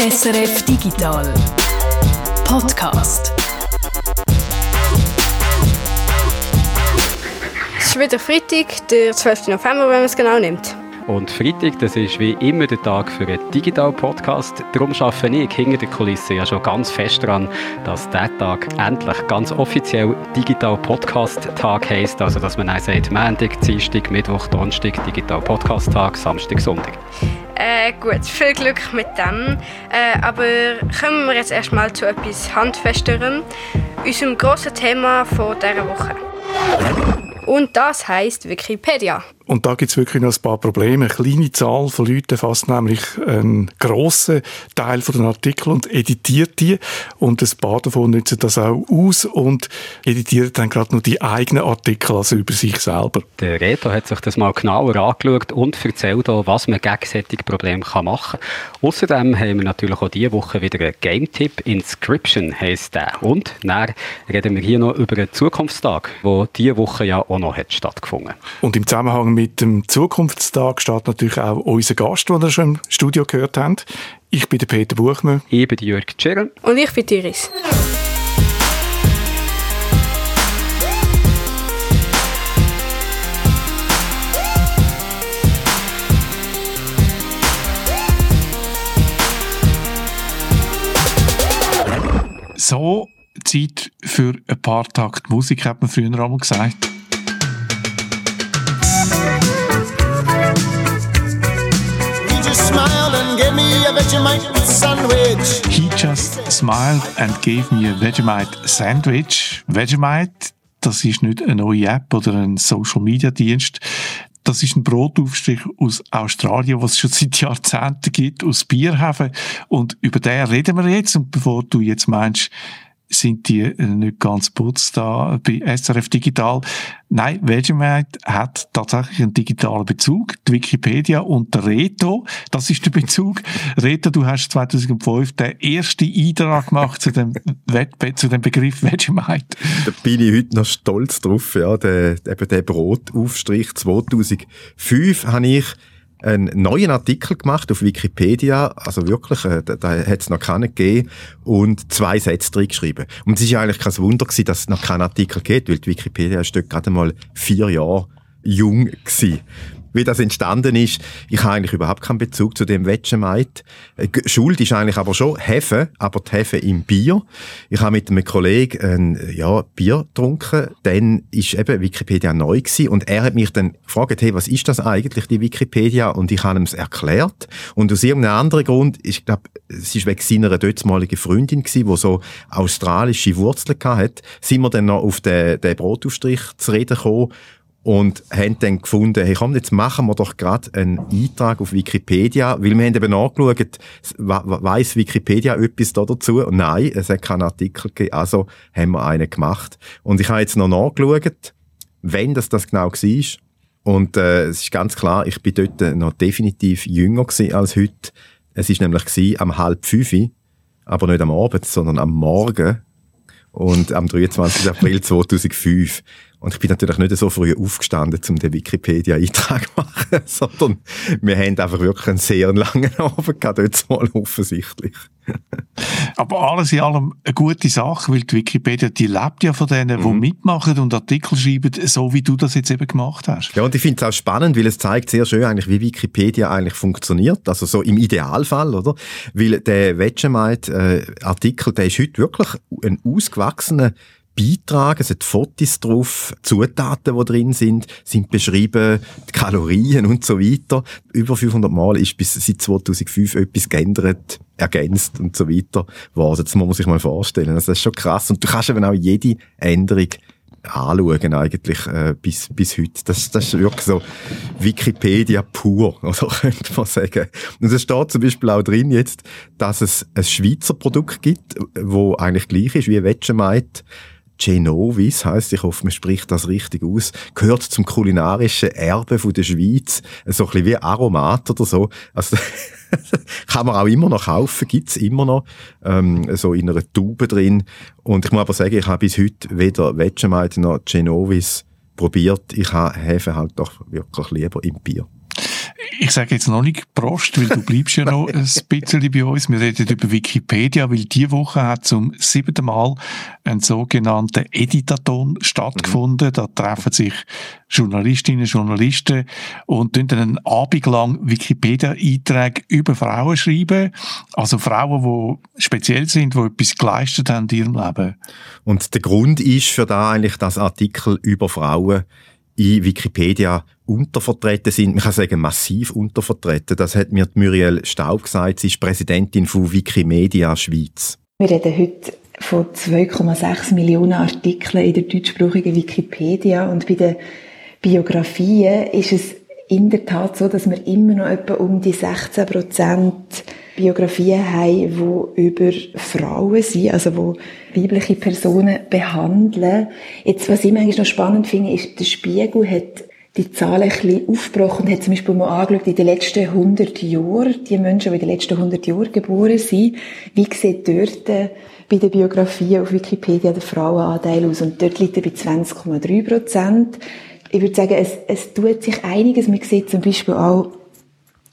SRF Digital Podcast. Es ist wieder Freitag, der 12. November, wenn man es genau nimmt. Und Freitag, das ist wie immer der Tag für einen Digital-Podcast. Darum arbeite ich hinter der Kulisse ja schon ganz fest daran, dass dieser Tag endlich ganz offiziell Digital-Podcast-Tag heisst. Also, dass man auch sagt, Montag, Dienstag, Mittwoch, Donnerstag, Digital-Podcast-Tag, Samstag, Sonntag. Äh, gut, viel Glück mit dem. Äh, aber kommen wir jetzt erstmal zu etwas Handfesterem, unserem grossen Thema von dieser Woche. Und das heißt Wikipedia. Und da gibt es wirklich noch ein paar Probleme. Eine kleine Zahl von Leuten fasst nämlich einen grossen Teil von den Artikeln und editiert die. Und ein paar davon nutzen das auch aus und editieren dann gerade nur die eigenen Artikel, also über sich selber. Der Reto hat sich das mal genauer angeschaut und erzählt auch, was man gegen solche Probleme machen kann. Außerdem haben wir natürlich auch diese Woche wieder einen Game-Tipp. Inscription heisst der. Und dann reden wir hier noch über einen Zukunftstag, der diese Woche ja auch noch hat stattgefunden. Und im Zusammenhang mit dem Zukunftstag steht natürlich auch unser Gast, den ihr schon im Studio gehört habt. Ich bin der Peter Buchmann. Ich bin Jörg Tschirren. Und ich bin Iris. So Zeit für ein paar Takt Musik, hat man früher einmal gesagt. He just smiled and gave me a Vegemite sandwich. Vegemite, das ist nicht eine neue App oder ein Social Media Dienst. Das ist ein Brotaufstrich aus Australien, was es schon seit Jahrzehnten gibt, aus Bierhafen. Und über den reden wir jetzt. Und bevor du jetzt meinst, sind die äh, nicht ganz putz da bei SRF Digital. Nein, Vegemite hat tatsächlich einen digitalen Bezug. Die Wikipedia und der Reto, das ist der Bezug. Reto, du hast 2005 den ersten Eintrag gemacht zu dem, zu dem Begriff Vegemite. Da bin ich heute noch stolz drauf, ja, der, eben der Brotaufstrich 2005 habe ich einen neuen Artikel gemacht auf Wikipedia, also wirklich, äh, da, da hat es noch keinen gegeben, und zwei Sätze drin geschrieben. Und es ist ja eigentlich kein Wunder gewesen, dass es noch keinen Artikel gibt, weil die Wikipedia ist dort gerade mal vier Jahre jung gewesen wie das entstanden ist. Ich habe eigentlich überhaupt keinen Bezug zu dem Vegemite. Äh, Schuld ist eigentlich aber schon Hefe, aber die Hefe im Bier. Ich habe mit einem Kollegen ein ja, Bier getrunken, dann ist eben Wikipedia neu gewesen und er hat mich dann gefragt, hey, was ist das eigentlich, die Wikipedia? Und ich habe ihm es erklärt und aus irgendeinem anderen Grund, ich glaube, es ist wegen seiner dortmaligen Freundin gewesen, die so australische Wurzeln hatte, sind wir dann noch auf den, den Brotaufstrich zu reden gekommen und haben dann gefunden, hey komm, jetzt machen wir doch gerade einen Eintrag auf Wikipedia, weil wir haben eben nachgeschaut, weiss Wikipedia etwas da dazu? Nein, es hat keinen Artikel gegeben, also haben wir einen gemacht. Und ich habe jetzt noch nachgeschaut, wenn das das genau war. Und äh, es ist ganz klar, ich bin dort noch definitiv jünger als heute. Es ist nämlich gewesen, am halb fünf, aber nicht am Abend, sondern am Morgen und am 23. April 2005. Und ich bin natürlich nicht so früh aufgestanden, um den Wikipedia-Eintrag zu machen, sondern wir haben einfach wirklich einen sehr langen Abend gehabt, dort mal offensichtlich. Aber alles in allem eine gute Sache, weil die Wikipedia, die lebt ja von denen, mhm. die mitmachen und Artikel schreiben, so wie du das jetzt eben gemacht hast. Ja, und ich finde es auch spannend, weil es zeigt sehr schön eigentlich, wie Wikipedia eigentlich funktioniert. Also so im Idealfall, oder? Weil der Vegemite-Artikel, äh, der ist heute wirklich ein ausgewachsener Beitrag, es hat Fotos drauf, Zutaten, die drin sind, sind beschrieben, die Kalorien und so weiter. Über 500 Mal ist bis seit 2005 etwas geändert, ergänzt und so weiter worden. Das muss man sich mal vorstellen. Also das ist schon krass. Und du kannst eben auch jede Änderung anschauen eigentlich äh, bis, bis heute. Das, das ist wirklich so Wikipedia pur, oder könnte man sagen. Und es steht zum Beispiel auch drin jetzt, dass es ein Schweizer Produkt gibt, wo eigentlich gleich ist wie Vegemite, Genovis heißt, ich hoffe, man spricht das richtig aus, gehört zum kulinarischen Erbe von der Schweiz, so ein bisschen wie Aromat oder so. Also, kann man auch immer noch kaufen, gibt's immer noch, ähm, so in einer Tube drin. Und ich muss aber sagen, ich habe bis heute weder Vegemite noch Genovis probiert. Ich habe Hefe halt doch wirklich lieber im Bier. Ich sage jetzt noch nicht Prost, weil du bleibst ja noch ein bisschen bei uns. Wir reden über Wikipedia, weil diese Woche hat zum siebten Mal ein sogenannter Editaton stattgefunden. Mhm. Da treffen sich Journalistinnen und Journalisten und dann einen Abend lang Wikipedia-Einträge über Frauen schreiben. Also Frauen, die speziell sind, die etwas geleistet haben in ihrem Leben. Und der Grund ist für da eigentlich, dass Artikel über Frauen in Wikipedia untervertreten sind. Man kann sagen, massiv untervertreten. Das hat mir Muriel Staub gesagt. Sie ist Präsidentin von Wikimedia Schweiz. Wir reden heute von 2,6 Millionen Artikeln in der deutschsprachigen Wikipedia und bei den Biografien ist es in der Tat so, dass wir immer noch etwa um die 16 Prozent Biografien haben, die über Frauen sind, also wo weibliche Personen behandeln. Jetzt, was ich manchmal noch spannend finde, ist, der Spiegel hat die Zahlen ein bisschen aufgebrochen und hat zum Beispiel mal angeschaut, in den letzten 100 Jahren, die Menschen, die in den letzten 100 Jahren geboren sind, wie sieht dort bei den Biografien auf Wikipedia der Frauenanteil aus? Und dort liegt er bei 20,3 Prozent. Ich würde sagen, es, es tut sich einiges. Man sieht zum Beispiel auch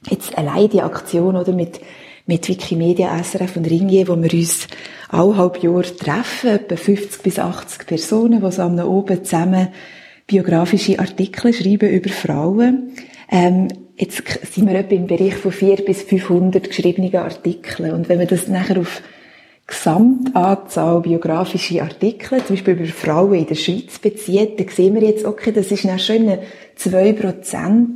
jetzt allein die Aktion, oder, mit mit Wikimedia, SRF und Ringier, wo wir uns alle halb Jahr treffen, etwa 50 bis 80 Personen, die so am oben zusammen biografische Artikel schreiben über Frauen. Ähm, jetzt sind wir etwa im Bereich von 400 bis 500 geschriebenen Artikeln. Und wenn man das nachher auf Gesamtanzahl biografische Artikel, zum Beispiel über Frauen in der Schweiz bezieht, dann sehen wir jetzt, okay, das ist dann schon in einem 2%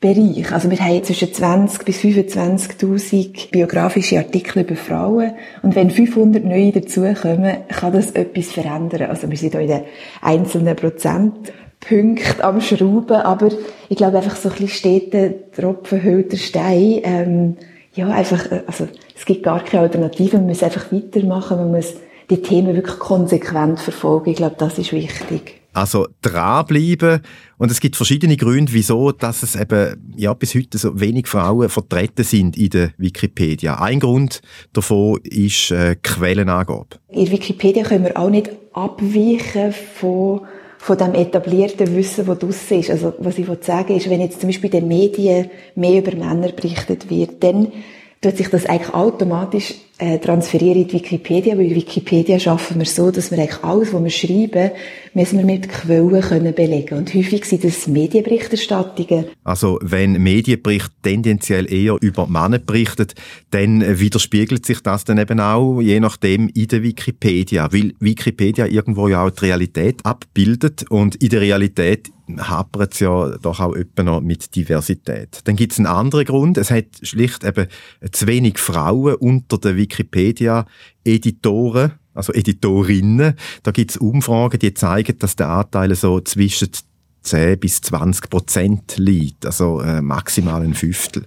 Bereich. Also wir haben zwischen 20 bis 25.000 biografische Artikel über Frauen. Und wenn 500 neue dazukommen, kann das etwas verändern. Also wir sind hier in den einzelnen Prozentpunkten am Schrauben. Aber ich glaube einfach so ein bisschen steht der Tropfen der Stein. Ähm, ja, einfach, äh, also es gibt gar keine Alternative. Man muss einfach weitermachen. Man muss die Themen wirklich konsequent verfolgen. Ich glaube, das ist wichtig. Also dranbleiben. Und es gibt verschiedene Gründe, wieso dass es eben ja, bis heute so wenig Frauen vertreten sind in der Wikipedia. Ein Grund davon ist äh, Quellenangabe. In Wikipedia können wir auch nicht abweichen von von dem etablierten Wissen, das draussen ist. Also, was ich sagen ist, wenn jetzt zum Beispiel in den Medien mehr über Männer berichtet wird, dann tut sich das eigentlich automatisch äh, transferieren in die Wikipedia, weil Wikipedia schaffen wir so, dass wir eigentlich alles, was wir schreiben, müssen wir mit Quellen können belegen. Und häufig sind das Medienberichterstattungen. Also wenn Medienbericht tendenziell eher über Männer berichtet, dann widerspiegelt sich das dann eben auch, je nachdem, in der Wikipedia. Weil Wikipedia irgendwo ja auch die Realität abbildet und in der Realität hapert es ja doch auch etwa noch mit Diversität. Dann gibt es einen anderen Grund. Es hat schlicht eben zu wenig Frauen unter der Wikipedia-Editoren also Editorinnen. Da gibt es Umfragen, die zeigen, dass der Anteil so zwischen 10 bis 20 Prozent liegt, also äh, maximal ein Fünftel.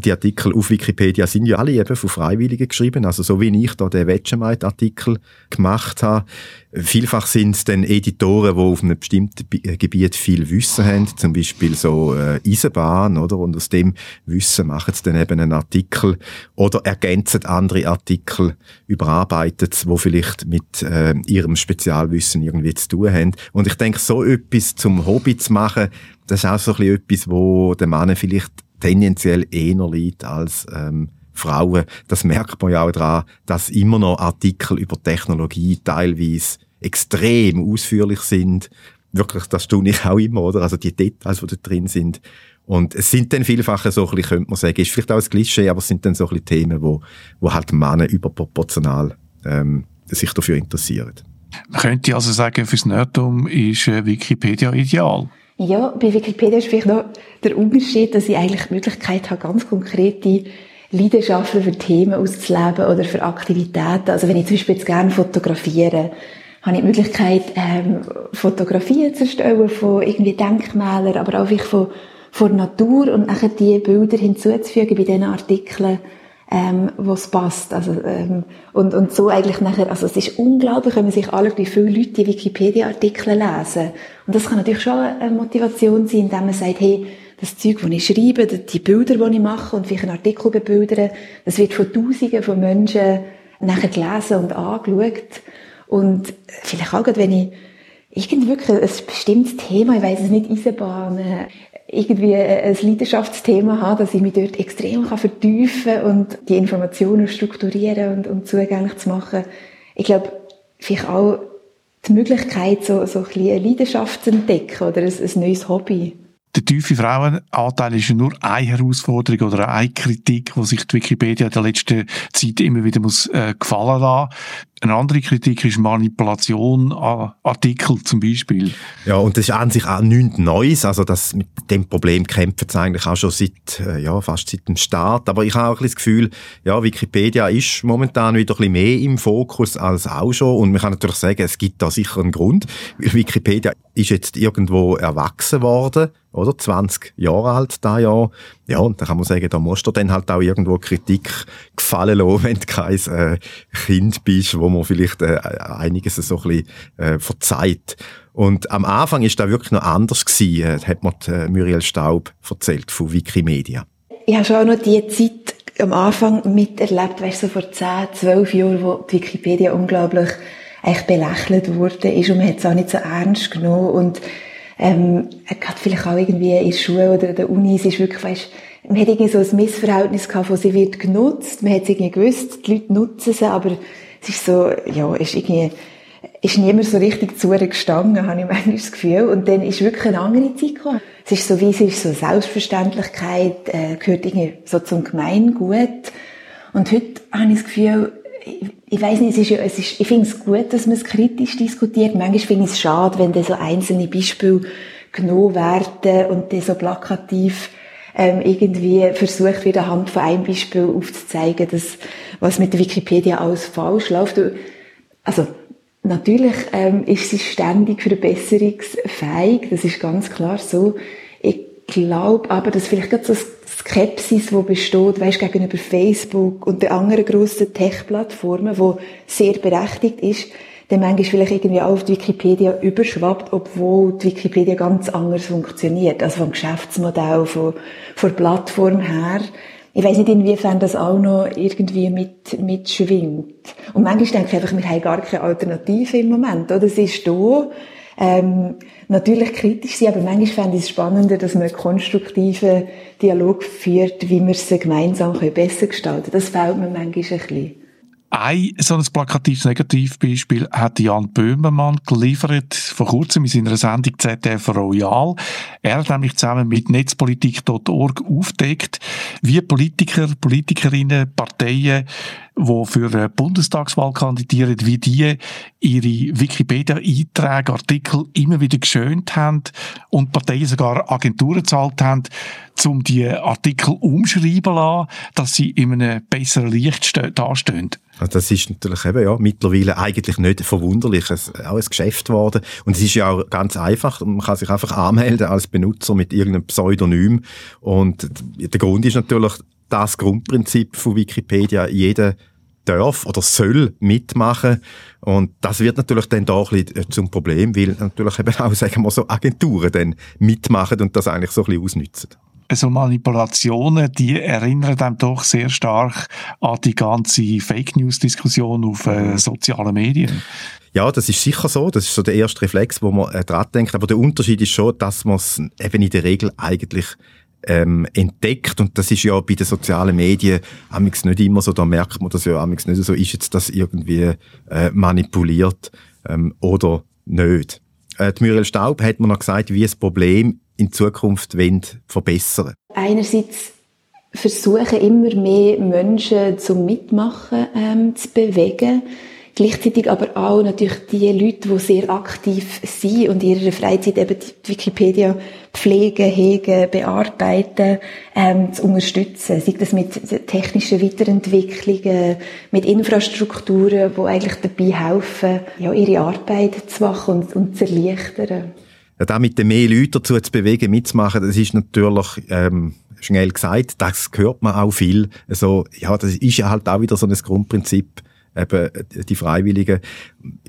Die Artikel auf Wikipedia sind ja alle eben von Freiwilligen geschrieben, also so wie ich da den Vegemite-Artikel gemacht habe. Vielfach sind es dann Editoren, die auf einem bestimmten äh, Gebiet viel Wissen haben, zum Beispiel so äh, Eisenbahn, oder? Und aus dem Wissen machen sie dann eben einen Artikel oder ergänzen andere Artikel, überarbeitet, wo vielleicht mit äh, ihrem Spezialwissen irgendwie zu tun haben. Und ich denke, so etwas zum Hobby zu machen, das ist auch so ein bisschen etwas, wo der Mann vielleicht tendenziell eher liegt als ähm, Frauen. Das merkt man ja auch daran, dass immer noch Artikel über Technologie teilweise extrem ausführlich sind. Wirklich, das tue ich auch immer, oder? Also die Details, die da drin sind. Und es sind dann vielfach so ein bisschen, könnte man sagen, ist vielleicht auch ein Klischee, aber es sind dann so ein bisschen Themen, wo, wo halt Männer überproportional ähm, sich dafür interessieren. Man könnte also sagen, fürs Nerdum ist äh, Wikipedia ideal. Ja, bei Wikipedia ist vielleicht noch der Unterschied, dass ich eigentlich die Möglichkeit habe, ganz konkrete Leidenschaften für Themen auszuleben oder für Aktivitäten. Also wenn ich zum Beispiel jetzt gerne fotografiere, habe ich die Möglichkeit, ähm, Fotografien zu erstellen von irgendwie Denkmälern, aber auch von, von Natur und nachher die Bilder hinzuzufügen bei diesen Artikeln, ähm, was passt. Also, ähm, und, und so eigentlich nachher, also es ist unglaublich, wenn man sich alle, wie viele Leute die Wikipedia-Artikel lesen. Und das kann natürlich schon eine Motivation sein, indem man sagt, hey, das Zeug, das ich schreibe, die Bilder, die ich mache und vielleicht einen Artikel bebildere, das wird von Tausenden von Menschen nachher gelesen und angeschaut. Und vielleicht auch, wenn ich irgendwie wirklich ein bestimmtes Thema, ich weiß es nicht, Eisenbahnen, irgendwie ein Leidenschaftsthema haben, dass ich mich dort extrem kann vertiefen und die Informationen strukturieren und, und zugänglich zu machen. Ich glaube, vielleicht auch die Möglichkeit, so, so ein bisschen eine Leidenschaft zu entdecken oder ein, ein neues Hobby. Der tiefe Frauenanteil ist nur eine Herausforderung oder eine Kritik, die sich die Wikipedia in der letzten Zeit immer wieder muss, äh, gefallen lassen. Eine andere Kritik ist Manipulation an Artikel zum Beispiel. Ja, und das ist an sich auch nichts Neues. Also das, mit dem Problem kämpfen sie eigentlich auch schon seit, äh, ja, fast seit dem Start. Aber ich habe auch ein bisschen das Gefühl, ja, Wikipedia ist momentan wieder ein bisschen mehr im Fokus als auch schon. Und man kann natürlich sagen, es gibt da sicher einen Grund. Wikipedia ist jetzt irgendwo erwachsen worden oder? 20 Jahre alt da Jahr. Ja, und da kann man sagen, da musst du dann halt auch irgendwo Kritik gefallen lassen, wenn du kein äh, Kind bist, wo man vielleicht äh, einiges so ein bisschen äh, verzeiht. Und am Anfang ist da wirklich noch anders gewesen, äh, hat mir die, äh, Muriel Staub erzählt von Wikimedia. Ich habe schon auch noch die Zeit am Anfang miterlebt, weißt du, so vor 10, 12 Jahren, wo die Wikipedia unglaublich eigentlich belächelt wurde ist und man hat es auch nicht so ernst genommen und ähm, gerade vielleicht auch irgendwie in der Schule oder in der Uni, es ist wirklich, weißt, man hat irgendwie so ein Missverhältnis gehabt, wo sie wird genutzt, man hat es irgendwie gewusst, die Leute nutzen sie, aber es ist so, ja, ist irgendwie, ist niemand so richtig zu ihr gestanden, habe ich manchmal das Gefühl. Und dann ist wirklich eine andere Zeit gekommen. Es ist so wie, es ist so Selbstverständlichkeit, äh, gehört irgendwie so zum Gemeingut. Und heute habe ich das Gefühl, ich, ich weiß nicht, es ist, es ist, ich finde es gut, dass man es kritisch diskutiert. Manchmal finde ich es schade, wenn da so einzelne Beispiele genommen werden und dann so plakativ ähm, irgendwie versucht wird, anhand von einem Beispiel aufzuzeigen, dass, was mit der Wikipedia alles falsch läuft. Also, natürlich ähm, ist sie ständig verbesserungsfähig, das ist ganz klar so. Ich glaube aber, dass vielleicht gerade so Skepsis, die besteht, weißt, gegenüber Facebook und den anderen grossen Tech-Plattformen, die sehr berechtigt ist, dann manchmal vielleicht irgendwie auch auf die Wikipedia überschwappt, obwohl die Wikipedia ganz anders funktioniert. Also vom Geschäftsmodell, von, von der Plattform her. Ich weiß nicht, inwiefern das auch noch irgendwie mit, mitschwingt. Und manchmal denke ich einfach, wir haben gar keine Alternative im Moment, oder? Es ist da, ähm, natürlich kritisch sein, aber manchmal fände ich es spannender, dass man einen konstruktiven Dialog führt, wie wir es gemeinsam besser gestalten können. Das fehlt mir manchmal ein bisschen. Ein so ein plakatives Negativbeispiel hat Jan Böhmermann geliefert, vor kurzem in seiner Sendung ZDF Royal. Er hat nämlich zusammen mit netzpolitik.org aufdeckt, wie Politiker, Politikerinnen, Parteien die für eine Bundestagswahl kandidieren, wie die ihre Wikipedia-Einträge, Artikel immer wieder geschönt haben und Parteien sogar Agenturen gezahlt haben, um die Artikel umschreiben lassen, dass sie in einem besseren Licht dastehen. Also das ist natürlich eben, ja, mittlerweile eigentlich nicht verwunderlich, es auch ein Geschäft geworden. Und es ist ja auch ganz einfach. Man kann sich einfach anmelden als Benutzer mit irgendeinem Pseudonym. Und der Grund ist natürlich, das Grundprinzip von Wikipedia. Jeder darf oder soll mitmachen. Und das wird natürlich dann da ein bisschen äh, zum Problem, weil natürlich eben auch, sagen wir so, Agenturen dann mitmachen und das eigentlich so ein bisschen ausnutzen so Manipulationen, die erinnern dann doch sehr stark an die ganze Fake News Diskussion auf äh, mhm. sozialen Medien. Ja, das ist sicher so. Das ist so der erste Reflex, wo man äh, dran denkt. Aber der Unterschied ist schon, dass man es eben in der Regel eigentlich ähm, entdeckt und das ist ja bei den sozialen Medien amix nicht immer so, da merkt man das ja amix nicht so, ist jetzt das irgendwie äh, manipuliert ähm, oder nicht. Äh, die Muriel Staub hat mir noch gesagt, wie das Problem in Zukunft wollen verbessern Einerseits versuchen immer mehr Menschen zum Mitmachen ähm, zu bewegen. Gleichzeitig aber auch natürlich die Leute, die sehr aktiv sind und in ihrer Freizeit eben die Wikipedia pflegen, hegen, bearbeiten, ähm, zu unterstützen. Sei das mit technischen Weiterentwicklungen, mit Infrastrukturen, die eigentlich dabei helfen, ja, ihre Arbeit zu machen und, und zu erleichtern. Ja, da mit den mehr Leuten dazu zu bewegen, mitzumachen, das ist natürlich, ähm, schnell gesagt, das hört man auch viel. Also, ja, das ist ja halt auch wieder so ein Grundprinzip eben die Freiwilligen.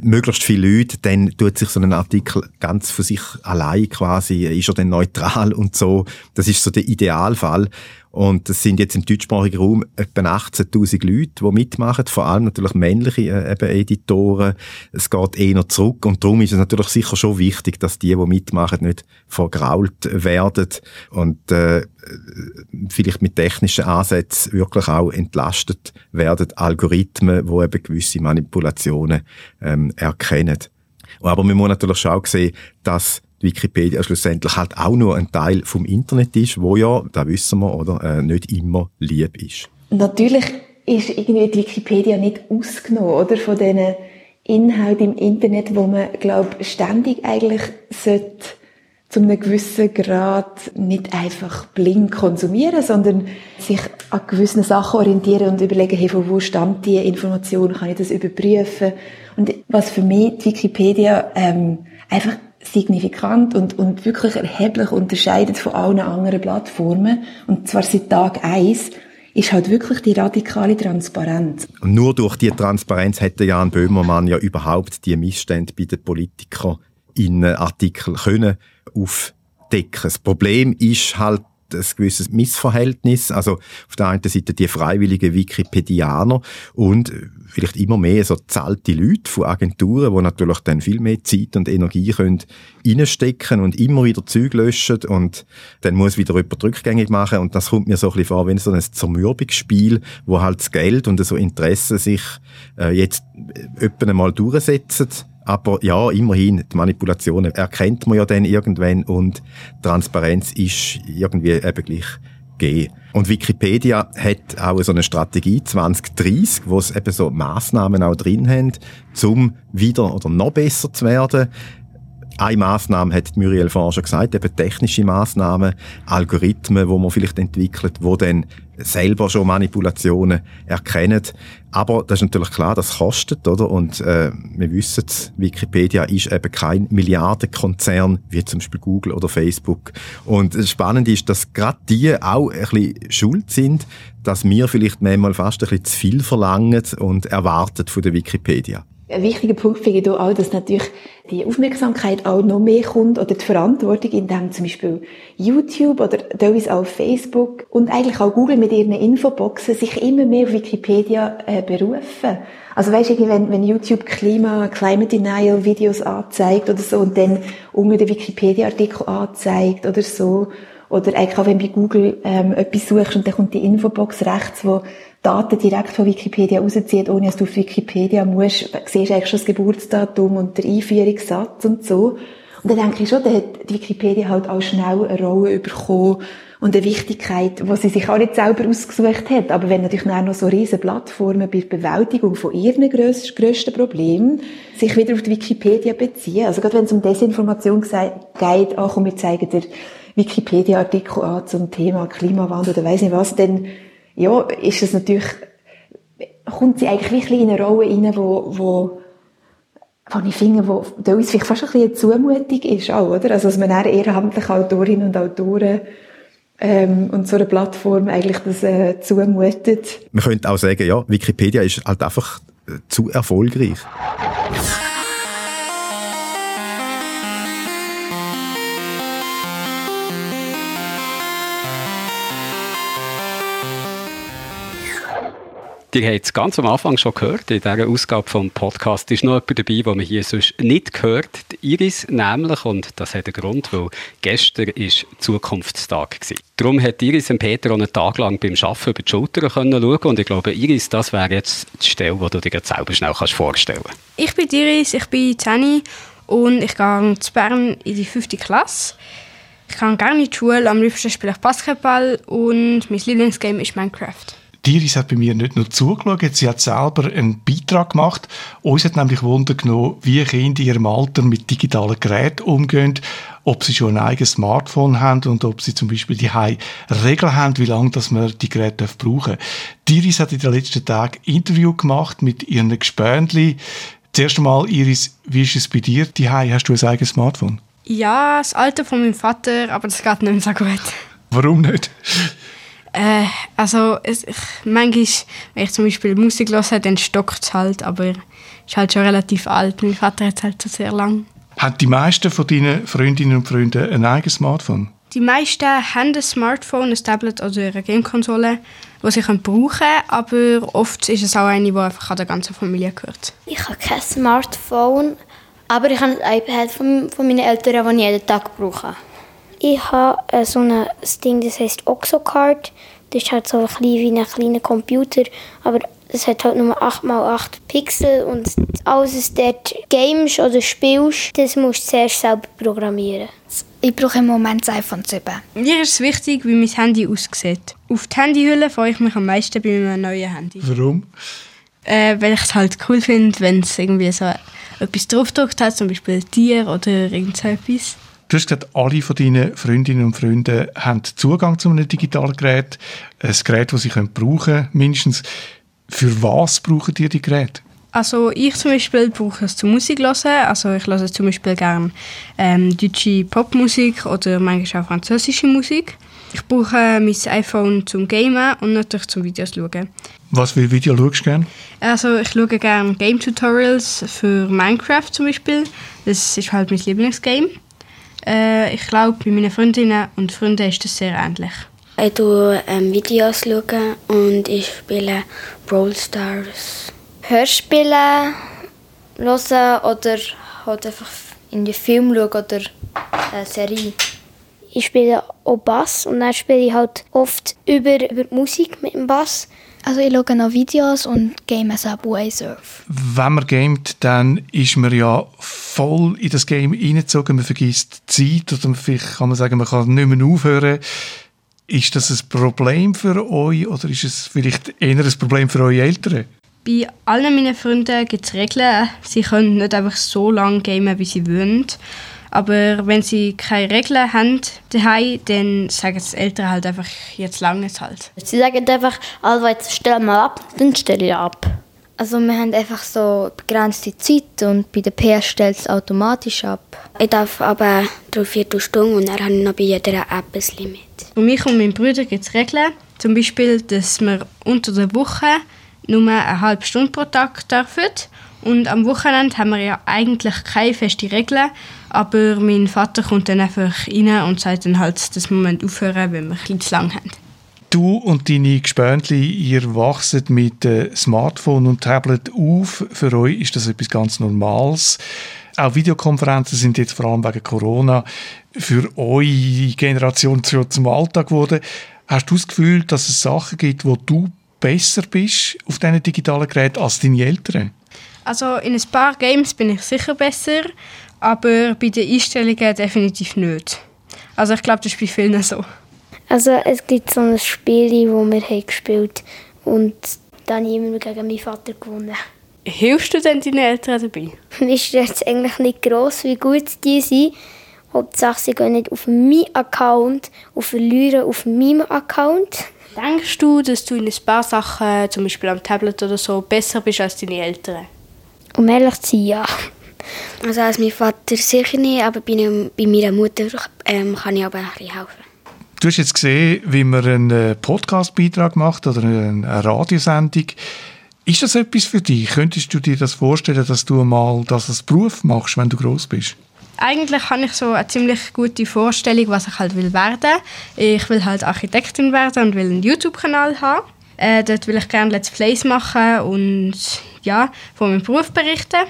Möglichst viele Leute, dann tut sich so ein Artikel ganz für sich allein quasi, ist er dann neutral und so. Das ist so der Idealfall. Und es sind jetzt im deutschsprachigen Raum etwa 18.000 Leute, die mitmachen, vor allem natürlich männliche äh, eben Editoren. Es geht eh noch zurück und darum ist es natürlich sicher schon wichtig, dass die, die mitmachen, nicht vergrault werden und äh, vielleicht mit technischen Ansätzen wirklich auch entlastet werden, Algorithmen, die eben gewisse Manipulationen ähm, erkennen. Aber man muss natürlich auch sehen, dass Wikipedia schlussendlich halt auch nur ein Teil vom Internet ist, wo ja, da wissen wir, oder, äh, nicht immer lieb ist. Natürlich ist irgendwie die Wikipedia nicht ausgenommen, oder, von diesen Inhalten im Internet, wo man, glaube ständig eigentlich sollte zu einem gewissen Grad nicht einfach blind konsumieren, sondern sich an gewissen Sachen orientieren und überlegen, hey, von wo stammt die Information, kann ich das überprüfen? Und was für mich die Wikipedia ähm, einfach signifikant und, und wirklich erheblich unterscheidet von allen anderen Plattformen, und zwar seit Tag eins ist halt wirklich die radikale Transparenz. Und nur durch die Transparenz hätte Jan Böhmermann ja überhaupt die Missstände bei den Politikern in Artikel können aufdecken. Das Problem ist halt ein gewisses Missverhältnis. Also auf der einen Seite die freiwilligen Wikipedianer und vielleicht immer mehr so zahlte Leute von Agenturen, die natürlich dann viel mehr Zeit und Energie können reinstecken und immer wieder Zeug löschen und dann muss wieder jemand rückgängig machen und das kommt mir so ein bisschen vor wie so ein Zermürbungsspiel, wo halt das Geld und so Interesse sich äh, jetzt öppen mal durchsetzen aber ja, immerhin, die Manipulationen erkennt man ja dann irgendwann und Transparenz ist irgendwie eben gleich gegeben. Und Wikipedia hat auch so eine Strategie 2030, wo es eben so Maßnahmen auch drin haben, zum wieder oder noch besser zu werden. Eine Maßnahme hat Muriel vorhin schon gesagt, eben technische Maßnahmen, Algorithmen, wo man vielleicht entwickelt, wo dann selber schon Manipulationen erkennen. Aber das ist natürlich klar, das kostet, oder? Und äh, wir wissen, Wikipedia ist eben kein Milliardenkonzern wie zum Beispiel Google oder Facebook. Und spannend ist, dass gerade die auch ein bisschen schuld sind, dass wir vielleicht manchmal fast ein bisschen zu viel verlangen und erwarten von der Wikipedia. Ein wichtiger Punkt finde ich auch, dass natürlich die Aufmerksamkeit auch noch mehr kommt oder die Verantwortung, indem zum Beispiel YouTube oder teilweise auch Facebook und eigentlich auch Google mit ihren Infoboxen sich immer mehr auf Wikipedia äh, berufen. Also weißt du, wenn, wenn YouTube Klima, Climate Denial Videos anzeigt oder so und dann unter den Wikipedia-Artikel anzeigt oder so, oder eigentlich auch wenn bei Google ähm, etwas suchst und dann kommt die Infobox rechts, wo Daten direkt von Wikipedia rauszieht, ohne dass du auf Wikipedia musst, siehst eigentlich schon das Geburtsdatum und der Einführungssatz und so. Und dann denke ich schon, da hat die Wikipedia halt auch schnell eine Rolle bekommen und eine Wichtigkeit, die sie sich auch nicht selber ausgesucht hat. Aber wenn natürlich noch so riesen Plattformen bei der Bewältigung von ihren grössten Problemen sich wieder auf die Wikipedia beziehen, also gerade wenn es um Desinformation geht, auch komm, wir zeigen dir Wikipedia-Artikel an zum Thema Klimawandel oder weiss nicht was, dann ja, ist es natürlich, kommt sie eigentlich wirklich in eine Rolle rein, wo, wo, wo ich finde, wo da uns vielleicht fast ein bisschen eine Zumutung ist auch, oder? Also, dass man eher ehrenamtliche Autorinnen und Autoren ähm, und so eine Plattform eigentlich das äh, zumutet. Man könnte auch sagen, ja, Wikipedia ist halt einfach äh, zu erfolgreich. Ihr habt es ganz am Anfang schon gehört, in dieser Ausgabe vom Podcast ist noch jemand dabei, den man hier sonst nicht gehört, die Iris nämlich, und das hat einen Grund, weil gestern ist Zukunftstag gewesen. Darum hat Iris und Peter auch einen Tag lang beim Arbeiten über die Schulter können schauen und ich glaube, Iris, das wäre jetzt die Stelle, die du dir selber schnell kannst vorstellen kannst. Ich bin Iris, ich bin 10 und ich gehe zu Bern in die 5. Klasse. Ich kann gerne in die Schule, am liebsten spiele ich Basketball und mein Lieblingsgame ist Minecraft. Die Iris hat bei mir nicht nur zugeschaut, sie hat selber einen Beitrag gemacht. Uns hat nämlich Wunder genommen, wie Kinder in ihrem Alter mit digitalen Geräten umgehen, ob sie schon ein eigenes Smartphone haben und ob sie zum Beispiel die Regeln haben, wie lange dass man die Geräte brauchen darf. Die Iris hat in den letzten Tagen Interview gemacht mit ihren Gespöntli. Zuerst einmal, Iris, wie ist es bei dir? Die Hast du ein eigenes Smartphone? Ja, das alte von meinem Vater, aber das geht nicht mehr so gut. Warum nicht? Äh, also es, ich, manchmal, wenn ich zum Beispiel Musik höre, dann stockt es halt, aber ist halt schon relativ alt. Mein Vater hat es halt schon sehr lang. Haben die meisten von deinen Freundinnen und Freunden ein eigenes Smartphone? Die meisten haben ein Smartphone, ein Tablet oder eine Gamekonsole, die sie brauchen können, aber oft ist es auch eine, die einfach an der ganzen Familie gehört. Ich habe kein Smartphone, aber ich habe ein iPad von, von meinen Eltern, das ich jeden Tag brauche. Ich habe äh, so ein Ding, das heißt Oxocard. Das ist halt so ein wie ein kleiner Computer, aber es hat halt nur 8x8 Pixel und alles, was dort games oder spielst, das musst du zuerst selber programmieren. Ich brauche im Moment das iPhone 7. Mir ist es wichtig, wie mein Handy aussieht. Auf die Handyhülle freue ich mich am meisten bei meinem neuen Handy. Warum? Äh, weil ich es halt cool finde, wenn es irgendwie so etwas draufgedruckt hat, zum Beispiel ein Tier oder irgend so etwas. Du hast gesagt, alle von deinen Freundinnen und Freunden haben Zugang zu einem digitalen Gerät. Ein Gerät, das sie brauchen können, mindestens. Für was brauchen die die Geräte? Also ich zum Beispiel brauche es zum Musik hören. Also ich höre zum Beispiel gerne ähm, deutsche Popmusik oder manchmal auch französische Musik. Ich brauche mein iPhone zum Gamen und natürlich zum Videos schauen. Was für Video schaust du gerne? Also ich schaue gerne Game-Tutorials für Minecraft zum Beispiel. Das ist halt mein Lieblingsgame. Äh, ich glaube, bei meinen Freundinnen und Freunden ist das sehr ähnlich. Ich schaue ähm, Videos schauen und ich spiele Brawl Stars. Hörspiele hören oder halt einfach in die Film schauen oder eine Serie. Ich spiele auch Bass und dann spiele ich halt oft über, über die Musik mit dem Bass. Also ich schaue noch Videos und game Subway Surf. Wenn man gamet, dann ist man ja voll in das Game reingezogen, man vergisst die Zeit oder vielleicht kann man sagen, man kann nicht mehr aufhören. Ist das ein Problem für euch oder ist es vielleicht eher ein Problem für eure Eltern? Bei allen meinen Freunden gibt es Regeln. Sie können nicht einfach so lange gamen, wie sie wollen. Aber wenn sie keine Regeln haben daheim, dann sagen die Eltern halt einfach, jetzt lange es halt. Sie sagen einfach, Alva, jetzt stell mal ab, dann stelle ich ab. Also wir haben einfach so begrenzte Zeit und bei der PS stellt es automatisch ab. Ich darf aber drei Viertelstunden und dann habe ich noch bei jeder App ein Limit. Für mich und meinen Brüder gibt es Regeln. Zum Beispiel, dass wir unter der Woche nur eine halbe Stunde pro Tag dürfen. Und am Wochenende haben wir ja eigentlich keine feste Regeln, aber mein Vater kommt dann einfach rein und sagt dann halt, dass wir aufhören wenn wir bisschen zu lang haben. Du und deine Gespöntli, ihr wachset mit Smartphone und Tablet auf. Für euch ist das etwas ganz Normales. Auch Videokonferenzen sind jetzt vor allem wegen Corona für eure Generation zum Alltag geworden. Hast du das Gefühl, dass es Sachen gibt, wo du besser bist auf diesen digitalen Geräten als deine Eltern? Also in ein paar Games bin ich sicher besser, aber bei den Einstellungen definitiv nicht. Also ich glaube, das ist bei vielen so. Also es gibt so ein Spiel, das wir haben gespielt und dann habe ich immer gegen meinen Vater gewonnen. Hilfst du denn deinen Eltern dabei? Mir ist jetzt eigentlich nicht gross, wie gut die sind. Hauptsache, sie gehen nicht auf meinen Account und verlieren auf meinem Account. Denkst du, dass du in ein paar Sachen, zum Beispiel am Tablet oder so, besser bist als deine Eltern? Um ehrlich zu sein, ja. Also als mein Vater sicher nicht, aber bei, bei meiner Mutter ähm, kann ich aber ein bisschen helfen. Du hast jetzt gesehen, wie man einen Podcastbeitrag macht oder eine Radiosendung. Ist das etwas für dich? Könntest du dir das vorstellen, dass du mal das als Beruf machst, wenn du groß bist? Eigentlich habe ich so eine ziemlich gute Vorstellung, was ich halt will werden. Ich will halt Architektin werden und will einen YouTube-Kanal haben. Äh, dort will ich gerne Let's Plays machen und ja, von meinem Beruf berichten.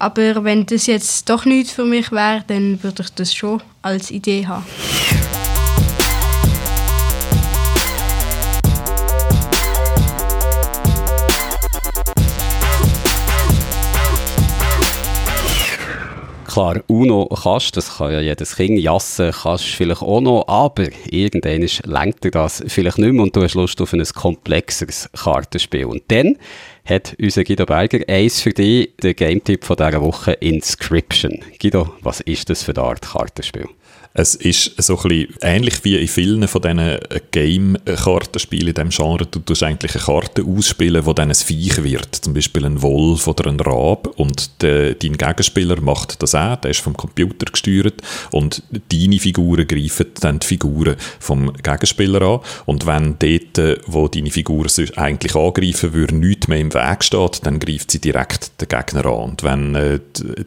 Aber wenn das jetzt doch nichts für mich wäre, dann würde ich das schon als Idee haben. Klar, UNO kannst, das kann ja jedes Kind, Jassen kannst vielleicht auch noch, aber irgendwann lenkt dir das vielleicht nicht mehr und du hast Lust auf ein komplexeres Kartenspiel. Und dann hat unser Guido Berger eins für dich, der Game-Tipp von dieser Woche, Inscription. Guido, was ist das für eine Art Kartenspiel? Es ist so ein ähnlich wie in vielen von diesen Game-Kartenspielen in diesem Genre. Du tust eigentlich eine Karte ausspielen, wo dann ein Viech wird. Zum Beispiel ein Wolf oder ein Rab. Und de, dein Gegenspieler macht das auch. Der ist vom Computer gesteuert. Und deine Figuren greifen dann die Figuren vom Gegenspieler an. Und wenn dort, äh, wo deine Figuren eigentlich angreifen würden, nichts mehr im Weg steht, dann greift sie direkt den Gegner an. Und wenn äh,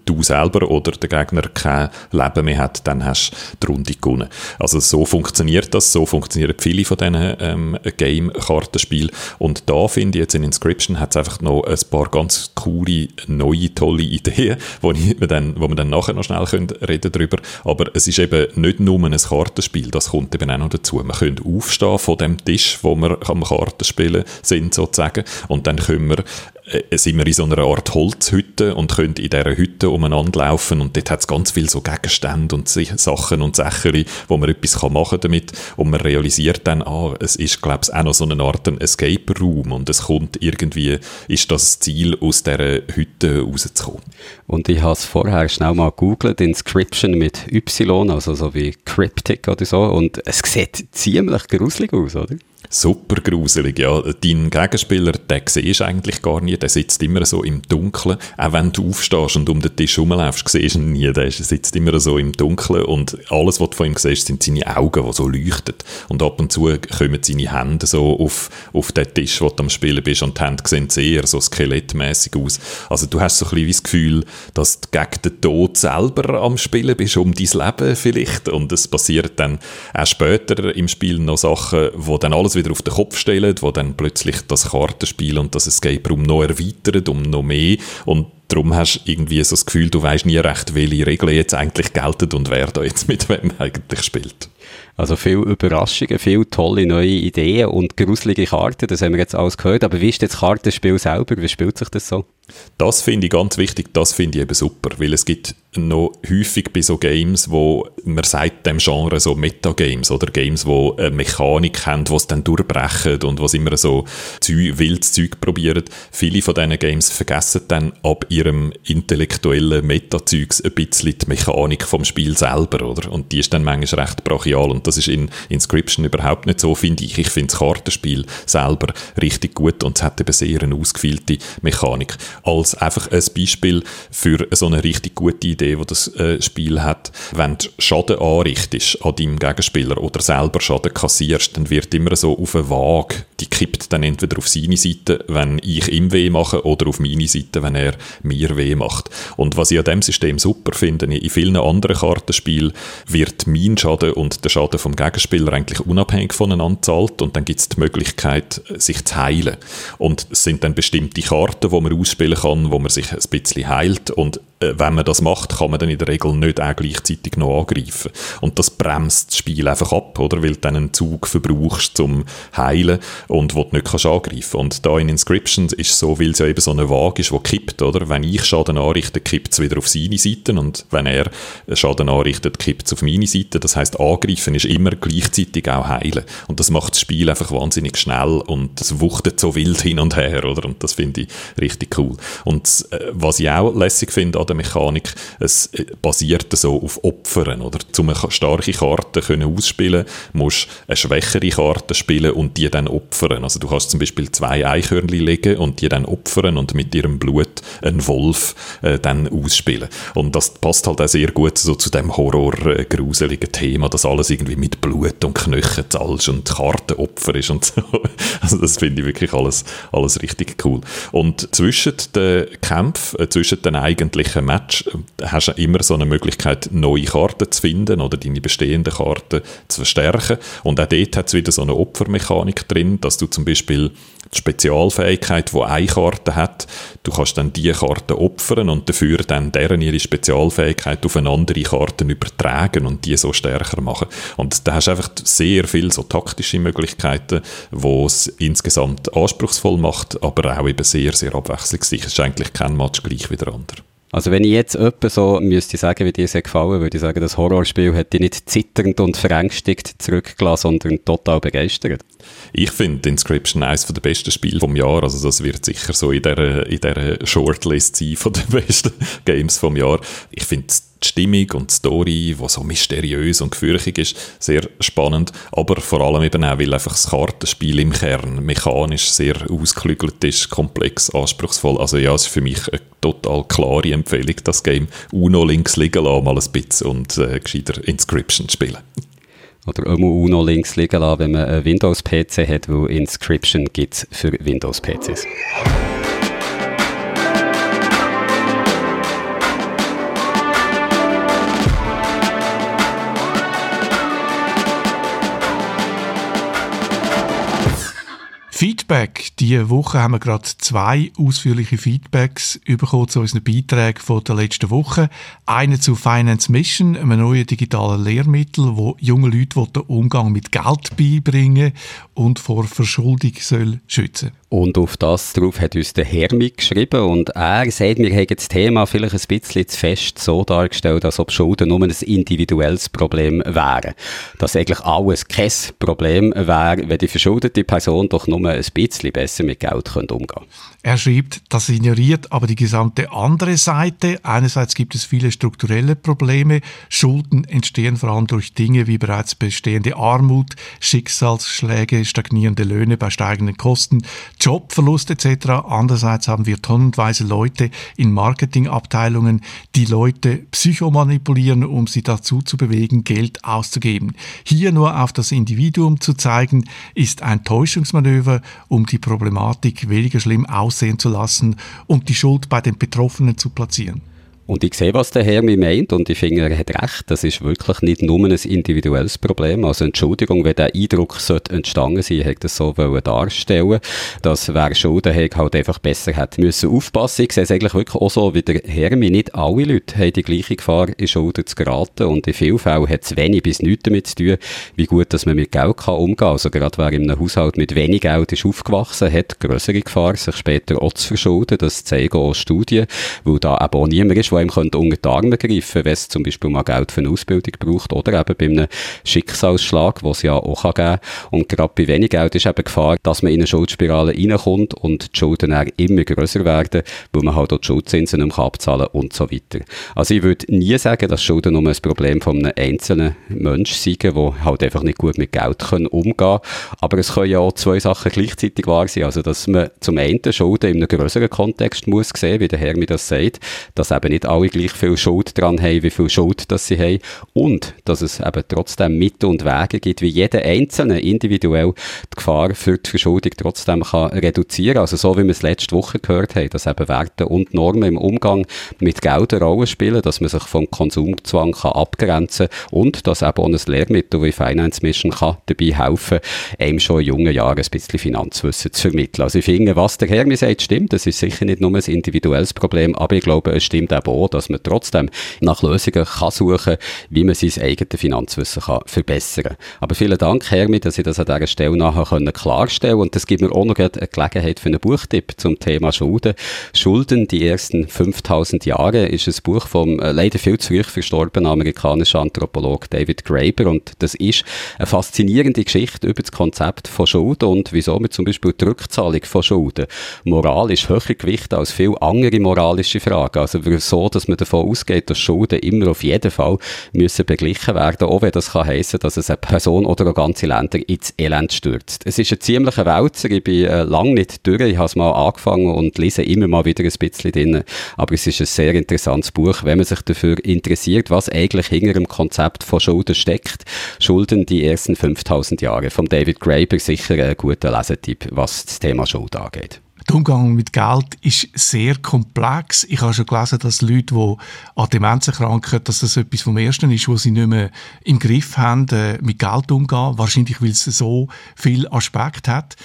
du selber oder der Gegner kein Leben mehr hat, dann hast die Runde gewonnen. Also so funktioniert das, so funktionieren viele von diesen ähm, Game-Kartenspielen und da finde ich jetzt in Inscription hat es einfach noch ein paar ganz coole, neue, tolle Ideen, wo, ich dann, wo wir dann nachher noch schnell können reden darüber. Aber es ist eben nicht nur ein Kartenspiel, das kommt eben auch noch dazu. Man könnte aufstehen von dem Tisch, wo wir am Kartenspielen sind sozusagen und dann können wir äh, sind wir in so einer Art Holzhütte und können in dieser Hütte umeinander laufen und dort hat es ganz viele so Gegenstände und Sachen und Sachen, wo man etwas machen kann damit und man realisiert dann, ah, es ist, glaube ich, auch noch so eine Art ein Escape Room und es kommt irgendwie, ist das Ziel, aus dieser Hütte rauszukommen. Und ich habe es vorher schnell mal gegoogelt, Inscription mit Y, also so wie Cryptic oder so und es sieht ziemlich gruselig aus, oder? Super gruselig, ja. Dein Gegenspieler, den siehst du eigentlich gar nie, der sitzt immer so im Dunkeln. Auch wenn du aufstehst und um den Tisch rumlaufst, siehst du ihn nie, der sitzt immer so im Dunkeln und alles, was du von ihm siehst, sind seine Augen, die so leuchten. Und ab und zu kommen seine Hände so auf, auf den Tisch, wo du am Spielen bist und die Hände sehen sehr so skelettmäßig aus. Also du hast so ein bisschen das Gefühl, dass du gegen den Tod selber am Spielen bist, um dein Leben vielleicht. Und es passiert dann auch später im Spiel noch Sachen, wo dann alles wieder auf den Kopf stellen, wo dann plötzlich das Kartenspiel und das Escape Room noch erweitert um noch mehr und darum hast du irgendwie so das Gefühl, du weißt nie recht, welche Regeln jetzt eigentlich gelten und wer da jetzt mit wem eigentlich spielt. Also viele Überraschungen, viele tolle neue Ideen und gruselige Karten, das haben wir jetzt alles gehört. Aber wie ist das Kartenspiel selber? Wie spielt sich das so? Das finde ich ganz wichtig, das finde ich eben super, weil es gibt noch häufig bei so Games, wo man sagt dem Genre so Metagames oder Games, wo eine Mechanik haben, die es dann durchbrechen und was immer so wildes Zeug probieren. Viele von diesen Games vergessen dann ab ihrem intellektuellen Meta-Zeugs ein bisschen die Mechanik vom Spiel selber, oder? Und die ist dann manchmal recht brachial und das ist in Inscription überhaupt nicht so, finde ich. Ich finde das Kartenspiel selber richtig gut und es hat eben sehr eine ausgefeilte Mechanik als einfach ein Beispiel für so eine richtig gute Idee, die das äh, Spiel hat. Wenn du Schaden anrichtest an deinem Gegenspieler oder selber Schaden kassierst, dann wird immer so auf eine Waage, die kippt dann entweder auf seine Seite, wenn ich ihm weh mache, oder auf meine Seite, wenn er mir weh macht. Und was ich an diesem System super finde, in vielen anderen Kartenspielen wird mein Schaden und der Schaden vom Gegenspieler eigentlich unabhängig voneinander zahlt und dann gibt es die Möglichkeit, sich zu heilen. Und es sind dann bestimmte Karten, die man ausspielt, spielen kann, wo man sich ein bisschen heilt und wenn man das macht, kann man dann in der Regel nicht auch gleichzeitig noch angreifen. Und das bremst das Spiel einfach ab, oder? Weil du dann einen Zug verbrauchst zum Heilen und wo du nicht kannst angreifen. Und da in Inscriptions ist so, weil es ja eben so eine Waage ist, die kippt, oder? Wenn ich Schaden anrichte, kippt es wieder auf seine Seite und wenn er Schaden anrichtet, kippt es auf meine Seite. Das heißt, angreifen ist immer gleichzeitig auch heilen. Und das macht das Spiel einfach wahnsinnig schnell und es wuchtet so wild hin und her, oder? Und das finde ich richtig cool. Und äh, was ich auch lässig finde an der Mechanik, es äh, basiert so auf Opfern, oder? Um eine starke Karte können ausspielen, musst eine schwächere Karte spielen und die dann opfern. Also du kannst zum Beispiel zwei Eichhörnchen legen und die dann opfern und mit ihrem Blut einen Wolf äh, dann ausspielen. Und das passt halt auch sehr gut so zu dem horror-gruseligen äh, Thema, dass alles irgendwie mit Blut und Knöcheln zahlst und Kartenopfer ist und so. Also das finde ich wirklich alles, alles richtig cool. Und zwischen den Kämpfen, äh, zwischen den eigentlichen Match, äh, hast du immer so eine Möglichkeit, neue Karten zu finden oder deine bestehenden Karten zu verstärken. Und auch dort hat es wieder so eine Opfermechanik drin, dass du zum Beispiel die Spezialfähigkeit, die eine Karte hat, du kannst dann diese Karte opfern und dafür dann deren ihre Spezialfähigkeit auf eine andere Karte übertragen und die so stärker machen. Und da hast du einfach sehr viele so taktische Möglichkeiten, wo es insgesamt anspruchsvoll macht, aber auch eben sehr, sehr abwechslungsreich. Es ist eigentlich kein Match gleich wie der andere. Also wenn ich jetzt jemand so müsste sagen, wie dir es gefallen, würde ich sagen, das Horrorspiel hat dich nicht zitternd und verängstigt zurückgelassen, sondern total begeistert. Ich finde Inscription eines der besten Spiele vom Jahr. Also das wird sicher so in dieser, in dieser Shortlist sein von den besten Games vom Jahr. Ich finde die Stimmung und die Story, die so mysteriös und gefürchtig ist, sehr spannend. Aber vor allem eben auch, weil einfach das Kartenspiel im Kern mechanisch sehr ausgeklügelt ist, komplex, anspruchsvoll. Also ja, es ist für mich eine total klare Empfehlung, das Game Uno links liegen lassen, mal ein bisschen und äh, gescheiter Inscription spielen. Oder immer Uno links liegen lassen, wenn man einen Windows-PC hat, wo Inscription gibt für Windows-PCs. Feedback. Diese Woche haben wir gerade zwei ausführliche Feedbacks bekommen zu unseren Beiträgen von der letzten Woche. Einen zu Finance Mission, einem neuen digitalen Lehrmittel, wo junge Leute den Umgang mit Geld beibringen und vor Verschuldung soll schützen und auf das drauf hat uns der Hermig geschrieben und er sagt, wir haben das Thema vielleicht ein bisschen zu fest so dargestellt, als ob Schulden nur ein individuelles Problem wären. Dass eigentlich alles kein Problem wäre, wenn die verschuldete Person doch nur ein bisschen besser mit Geld umgehen könnte. Er schreibt, das ignoriert aber die gesamte andere Seite. Einerseits gibt es viele strukturelle Probleme. Schulden entstehen vor allem durch Dinge wie bereits bestehende Armut, Schicksalsschläge, stagnierende Löhne bei steigenden Kosten, Jobverlust etc. Andererseits haben wir tonnenweise Leute in Marketingabteilungen, die Leute psychomanipulieren, um sie dazu zu bewegen, Geld auszugeben. Hier nur auf das Individuum zu zeigen, ist ein Täuschungsmanöver, um die Problematik weniger schlimm aussehen zu lassen und die Schuld bei den Betroffenen zu platzieren. Und ich sehe, was der Herr mir meint und ich finde, er hat recht. Das ist wirklich nicht nur ein individuelles Problem. Also Entschuldigung, wenn der Eindruck entstanden sein, hätte das so darstellen dass wer Schulden hat, halt einfach besser hätte müssen aufpassen. Ich sehe es eigentlich wirklich auch so wie der Herr mir. Nicht alle Leute haben die gleiche Gefahr, in Schulden zu geraten und in vielen Fällen hat es wenig bis nichts damit zu tun, wie gut dass man mit Geld kann umgehen kann. Also gerade wer in einem Haushalt mit wenig Geld ist aufgewachsen, hat größere Gefahr, sich später auch zu verschulden. Das zeigen auch Studien, weil da eben auch niemand ist, einem könnte unter die Arme greifen, wenn es zum Beispiel mal Geld für eine Ausbildung braucht oder eben bei einem Schicksalsschlag, was es ja auch geben kann. Und gerade bei wenig Geld ist eben Gefahr, dass man in eine Schuldspirale reinkommt und die Schulden dann immer grösser werden, weil man halt auch die Schuldzinsen nicht mehr abzahlen kann und so weiter. Also ich würde nie sagen, dass Schulden nur ein Problem von einem einzelnen Menschen sind, der halt einfach nicht gut mit Geld können umgehen kann. Aber es können ja auch zwei Sachen gleichzeitig wahr sein. Also dass man zum einen Schulden in einem größeren Kontext muss sehen, wie der Herr mir das sagt, dass eben nicht alle gleich viel Schuld dran haben, wie viel Schuld das sie haben. Und, dass es eben trotzdem Mittel und Wege gibt, wie jeder Einzelne individuell die Gefahr für die Verschuldung trotzdem kann reduzieren. Also so, wie wir es letzte Woche gehört haben, dass eben Werte und Normen im Umgang mit Geld eine Rolle spielen, dass man sich vom Konsumzwang kann abgrenzen und dass eben auch ein Lehrmittel wie Finance Mission kann dabei helfen, einem schon in jungen Jahren ein bisschen Finanzwissen zu vermitteln. Also ich finde, was der Herr mir sagt, stimmt. Das ist sicher nicht nur ein individuelles Problem, aber ich glaube, es stimmt eben auch, dass man trotzdem nach Lösungen kann suchen wie man sein eigenes Finanzwissen kann verbessern kann. Aber vielen Dank, Hermi, dass ich das an dieser Stelle nachher können klarstellen Und das gibt mir auch noch eine Gelegenheit für einen Buchtipp zum Thema Schulden. Schulden, die ersten 5000 Jahre, ist ein Buch vom äh, leider viel zu früh verstorbenen amerikanischen Anthropolog David Graeber. Und das ist eine faszinierende Geschichte über das Konzept von Schulden und wieso man zum Beispiel die Rückzahlung von Schulden moralisch höher gewichtet als viele andere moralische Fragen. Also so, dass man davon ausgeht, dass Schulden immer auf jeden Fall müssen beglichen werden, auch wenn das kann heissen, dass es eine Person oder eine ganze Länder ins Elend stürzt. Es ist ein ziemlicher Wälzer, ich bin äh, lange nicht durch, ich habe es mal angefangen und lese immer mal wieder ein bisschen drin, aber es ist ein sehr interessantes Buch, wenn man sich dafür interessiert, was eigentlich hinter dem Konzept von Schulden steckt. Schulden die ersten 5000 Jahre. Von David Graeber sicher ein guter Lesetipp, was das Thema Schuld angeht. Der Umgang mit Geld ist sehr komplex. Ich habe schon gelesen, dass Leute, die an Demenz erkranken, dass das etwas vom Ersten ist, wo sie nicht mehr im Griff haben, äh, mit Geld umgehen. Wahrscheinlich, weil es so viel Aspekt hat.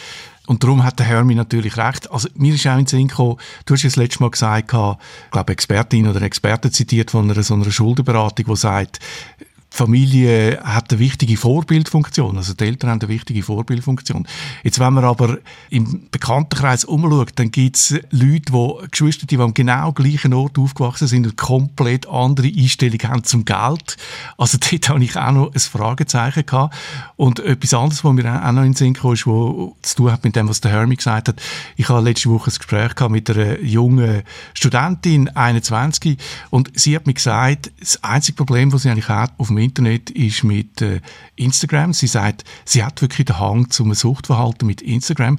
Und darum hat der Hermi natürlich recht. Also, mir ist auch in Sinn gekommen, du hast ja das letzte Mal gesagt, ich glaube, Expertin oder Experte zitiert von einer so einer Schuldenberatung, die sagt, Familie hat eine wichtige Vorbildfunktion, also die Eltern haben eine wichtige Vorbildfunktion. Jetzt, wenn man aber im Bekanntenkreis umschaut, dann gibt es Leute, die Geschwister, die am genau gleichen Ort aufgewachsen sind und komplett andere Einstellung haben zum Geld. Also dort habe ich auch noch ein Fragezeichen gehabt. Und etwas anderes, was mir auch noch in den Sinn kam, ist, was zu tun hat mit dem, was der Hermie gesagt hat. Ich habe letzte Woche ein Gespräch gehabt mit einer jungen Studentin, 21, und sie hat mir gesagt, das einzige Problem, das sie eigentlich hat auf dem Internet, ist mit äh, Instagram. Sie sagt, sie hat wirklich den Hang zum Suchtverhalten mit Instagram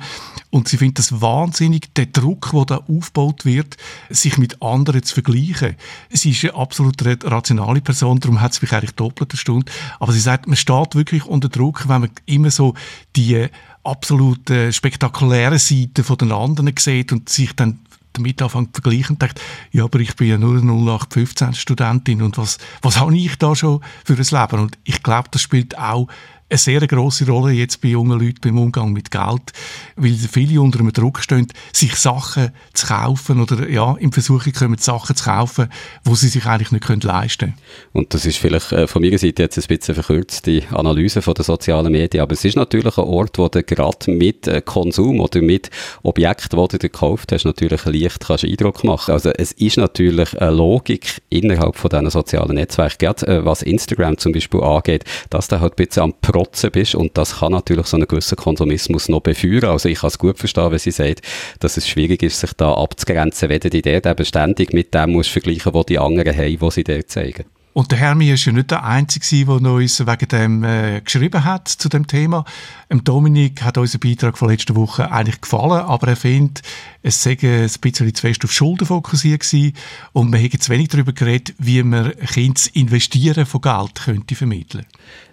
und sie findet das wahnsinnig, der Druck, der da aufgebaut wird, sich mit anderen zu vergleichen. Sie ist eine absolut rationale Person, darum hat es mich eigentlich doppelt Stunde. Aber sie sagt, man steht wirklich unter Druck, wenn man immer so die absolut äh, spektakuläre Seiten von den anderen sieht und sich dann damit anfangen zu vergleichen und denkt, ja, aber ich bin ja nur 0815 Studentin und was, was habe ich da schon für ein Leben? Und ich glaube, das spielt auch eine sehr große Rolle jetzt bei jungen Leuten beim Umgang mit Geld, weil viele unter einem Druck stehen, sich Sachen zu kaufen oder ja, im Versuch kommen, Sachen zu kaufen, wo sie sich eigentlich nicht können leisten können. Und das ist vielleicht äh, von meiner Seite jetzt ein bisschen verkürzt, die Analyse von der sozialen Medien, aber es ist natürlich ein Ort, wo du gerade mit äh, Konsum oder mit Objekten, die du gekauft hast, natürlich leicht kannst Eindruck machen. Also es ist natürlich eine Logik innerhalb von diesen sozialen Netzwerken, gerade äh, was Instagram zum Beispiel angeht, dass du halt ein bisschen am Protzen bist und das kann natürlich so einen gewissen Konsumismus noch befeuern. Also ich kann es gut verstehen, wenn sie sagt, dass es schwierig ist, sich da abzugrenzen, wenn du die Idee eben ständig mit dem musst vergleichen, was die anderen haben, was sie dir zeigen. Und der Hermi ist ja nicht der Einzige, der uns wegen dem äh, geschrieben hat zu dem Thema. Ähm, Dominik hat unser Beitrag von letzter Woche eigentlich gefallen, aber er findet, es sei ein bisschen zu fest auf Schulden fokussiert gewesen und man hätte zu wenig darüber geredet, wie man Kind investieren von Geld könnte vermitteln.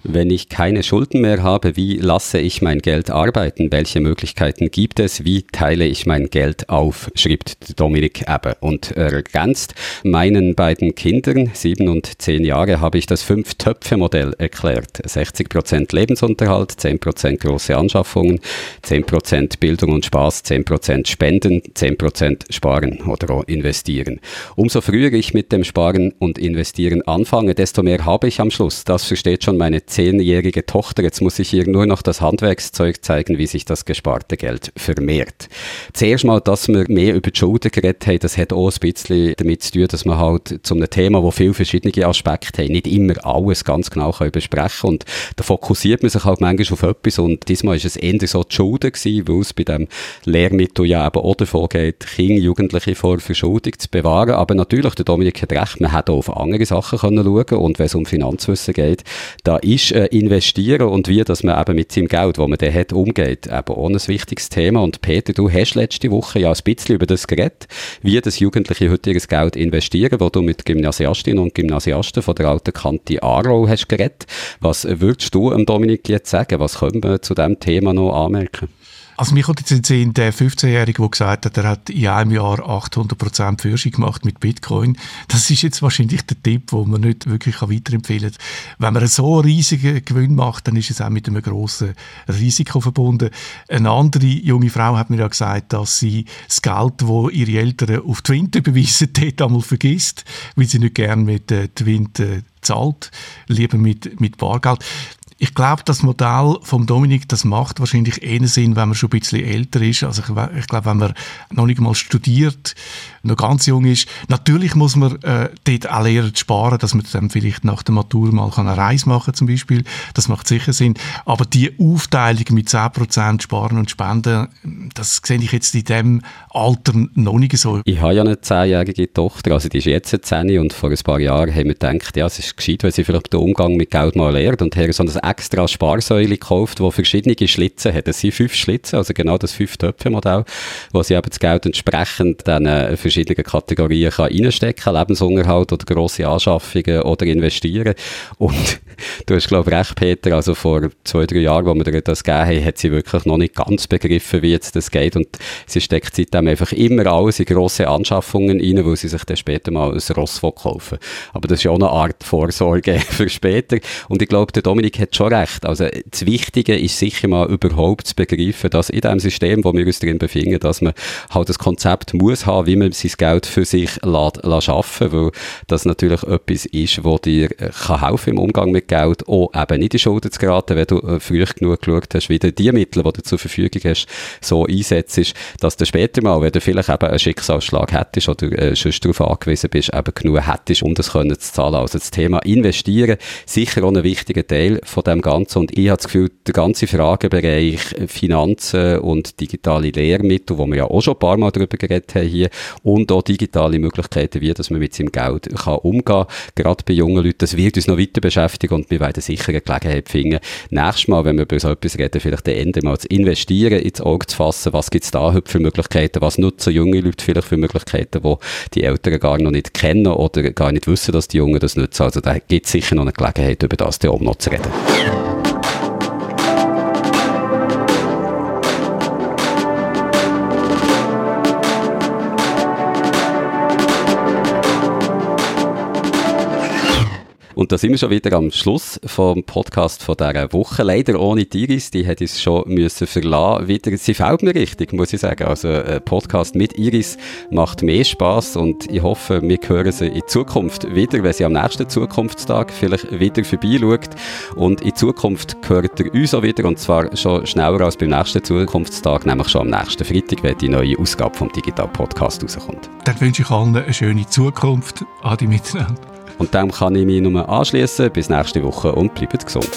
Wenn ich keine Schulden mehr habe, wie lasse ich mein Geld arbeiten? Welche Möglichkeiten gibt es? Wie teile ich mein Geld auf? schreibt Dominik Ebbe und ergänzt, meinen beiden Kindern, sieben und zehn Jahre, habe ich das Fünf-Töpfe-Modell erklärt. 60% Lebensunterhalt, 10% große Anschaffungen, 10% Bildung und Spaß, 10% Spenden, 10% Sparen oder investieren. Umso früher ich mit dem Sparen und Investieren anfange, desto mehr habe ich am Schluss. Das versteht schon meine zehnjährige Tochter. Jetzt muss ich ihr nur noch das Handwerkszeug zeigen, wie sich das gesparte Geld vermehrt. Zuerst mal, dass wir mehr über die Schulden geredet haben, das hat auch ein bisschen damit zu tun, dass man halt zu einem Thema, wo viele verschiedene Aspekte haben, nicht immer alles ganz genau kann besprechen. Und da fokussiert man sich halt manchmal auf etwas und diesmal ist es eher so die Schulden gewesen, weil es bei dem Lehrmittel ja eben auch davon geht, Kinder, Jugendliche vor Verschuldung zu bewahren. Aber natürlich, der Dominik hat recht, man hätte auch auf andere Sachen können schauen und wenn es um Finanzwissen geht, da ist äh, investieren und wie, dass man eben mit seinem Geld, das man dann hat, umgeht, eben auch ein wichtiges Thema. Und Peter, du hast letzte Woche ja ein bisschen über das geredet, wie das Jugendliche heute ihr Geld investieren, wo du mit Gymnasiastinnen und Gymnasiasten von der alten Kante Aarau hast geredet. Was würdest du Dominik jetzt sagen? Was können wir zu diesem Thema noch anmerken? Also mich kommt jetzt in den der 15-Jährige, der gesagt hat, er hat in einem Jahr 800% Führung gemacht mit Bitcoin. Das ist jetzt wahrscheinlich der Tipp, den man nicht wirklich weiterempfehlen kann. Wenn man so einen riesigen Gewinn macht, dann ist es auch mit einem grossen Risiko verbunden. Eine andere junge Frau hat mir ja gesagt, dass sie das Geld, das ihre Eltern auf Twint überweisen, dort einmal vergisst, weil sie nicht gerne mit äh, Twint äh, zahlt, lieber mit, mit Bargeld. Ich glaube, das Modell vom Dominik, das macht wahrscheinlich eher Sinn, wenn man schon ein bisschen älter ist. Also ich, ich glaube, wenn man noch nicht mal studiert, noch ganz jung ist, natürlich muss man äh, dort auch lernen zu sparen, dass man dann vielleicht nach der Matur mal eine Reise machen kann, zum Beispiel. Das macht sicher Sinn. Aber die Aufteilung mit 10% Sparen und Spenden, das sehe ich jetzt in dem Alter noch nicht so. Ich habe ja eine zehnjährige Tochter, also die ist jetzt 10 und vor ein paar Jahren haben wir gedacht, ja, es ist gescheit, wenn sie vielleicht den Umgang mit Geld mal lernt und haben so ein extra Sparsäule gekauft, wo verschiedene Schlitze hat. Es sind fünf Schlitze, also genau das Fünf-Töpfe-Modell, wo sie eben das Geld entsprechend dann äh, verschiedenen Kategorien reinstecken kann, Lebensunterhalt oder grosse Anschaffungen oder investieren. Und du hast, glaube ich, recht, Peter, also vor zwei, drei Jahren, wo wir dir das gegeben haben, hat sie wirklich noch nicht ganz begriffen, wie jetzt das geht. Und sie steckt seitdem einfach immer alles in grosse Anschaffungen rein, weil sie sich dann später mal ein Ross kaufen Aber das ist ja auch eine Art Vorsorge für später. Und ich glaube, der Dominik hat schon schon recht. Also das Wichtige ist sicher mal überhaupt zu begreifen, dass in dem System, wo wir uns drin befinden, dass man halt das Konzept muss haben, wie man sein Geld für sich lässt, lässt schaffen, weil das natürlich etwas ist, wo dir äh, kann helfen im Umgang mit Geld, auch eben nicht in Schulden zu geraten, wenn du äh, früh genug geschaut hast, wie du die Mittel, die du zur Verfügung hast, so einsetzt, dass du später mal, wenn du vielleicht eben einen Schicksalsschlag hättest oder äh, sonst darauf angewiesen bist, eben genug hättest, um das können zu zahlen. Also das Thema Investieren, sicher auch ein wichtiger Teil von dem Ganzen und ich habe das Gefühl, der ganze Fragebereich Finanzen und digitale Lehrmittel, wo wir ja auch schon ein paar Mal darüber geredet haben hier, und auch digitale Möglichkeiten, wie dass man mit seinem Geld kann umgehen kann, gerade bei jungen Leuten, das wird uns noch weiter beschäftigen und wir werden sicher eine Gelegenheit finden, nächstes Mal, wenn wir über so etwas reden, vielleicht den Ende mal zu investieren, ins Auge zu fassen, was gibt es da heute für Möglichkeiten, was nutzen junge Leute vielleicht für Möglichkeiten, die die Eltern gar noch nicht kennen oder gar nicht wissen, dass die Jungen das nutzen. Also da gibt es sicher noch eine Gelegenheit, über das auch noch zu reden. Und da sind wir schon wieder am Schluss vom Podcast von dieser Woche. Leider ohne Iris, die hat uns schon müssen verlassen. Wieder, sie fällt mir richtig, muss ich sagen. Also ein Podcast mit Iris macht mehr Spaß und ich hoffe, wir hören sie in Zukunft wieder, wenn sie am nächsten Zukunftstag vielleicht wieder vorbeischaut. Und in Zukunft hört ihr uns auch wieder und zwar schon schneller als beim nächsten Zukunftstag, nämlich schon am nächsten Freitag, wenn die neue Ausgabe vom Digital Podcast rauskommt. Dann wünsche ich allen eine schöne Zukunft. Adi miteinander. Und dem kann ich mich nur anschließen. Bis nächste Woche und bleibt gesund.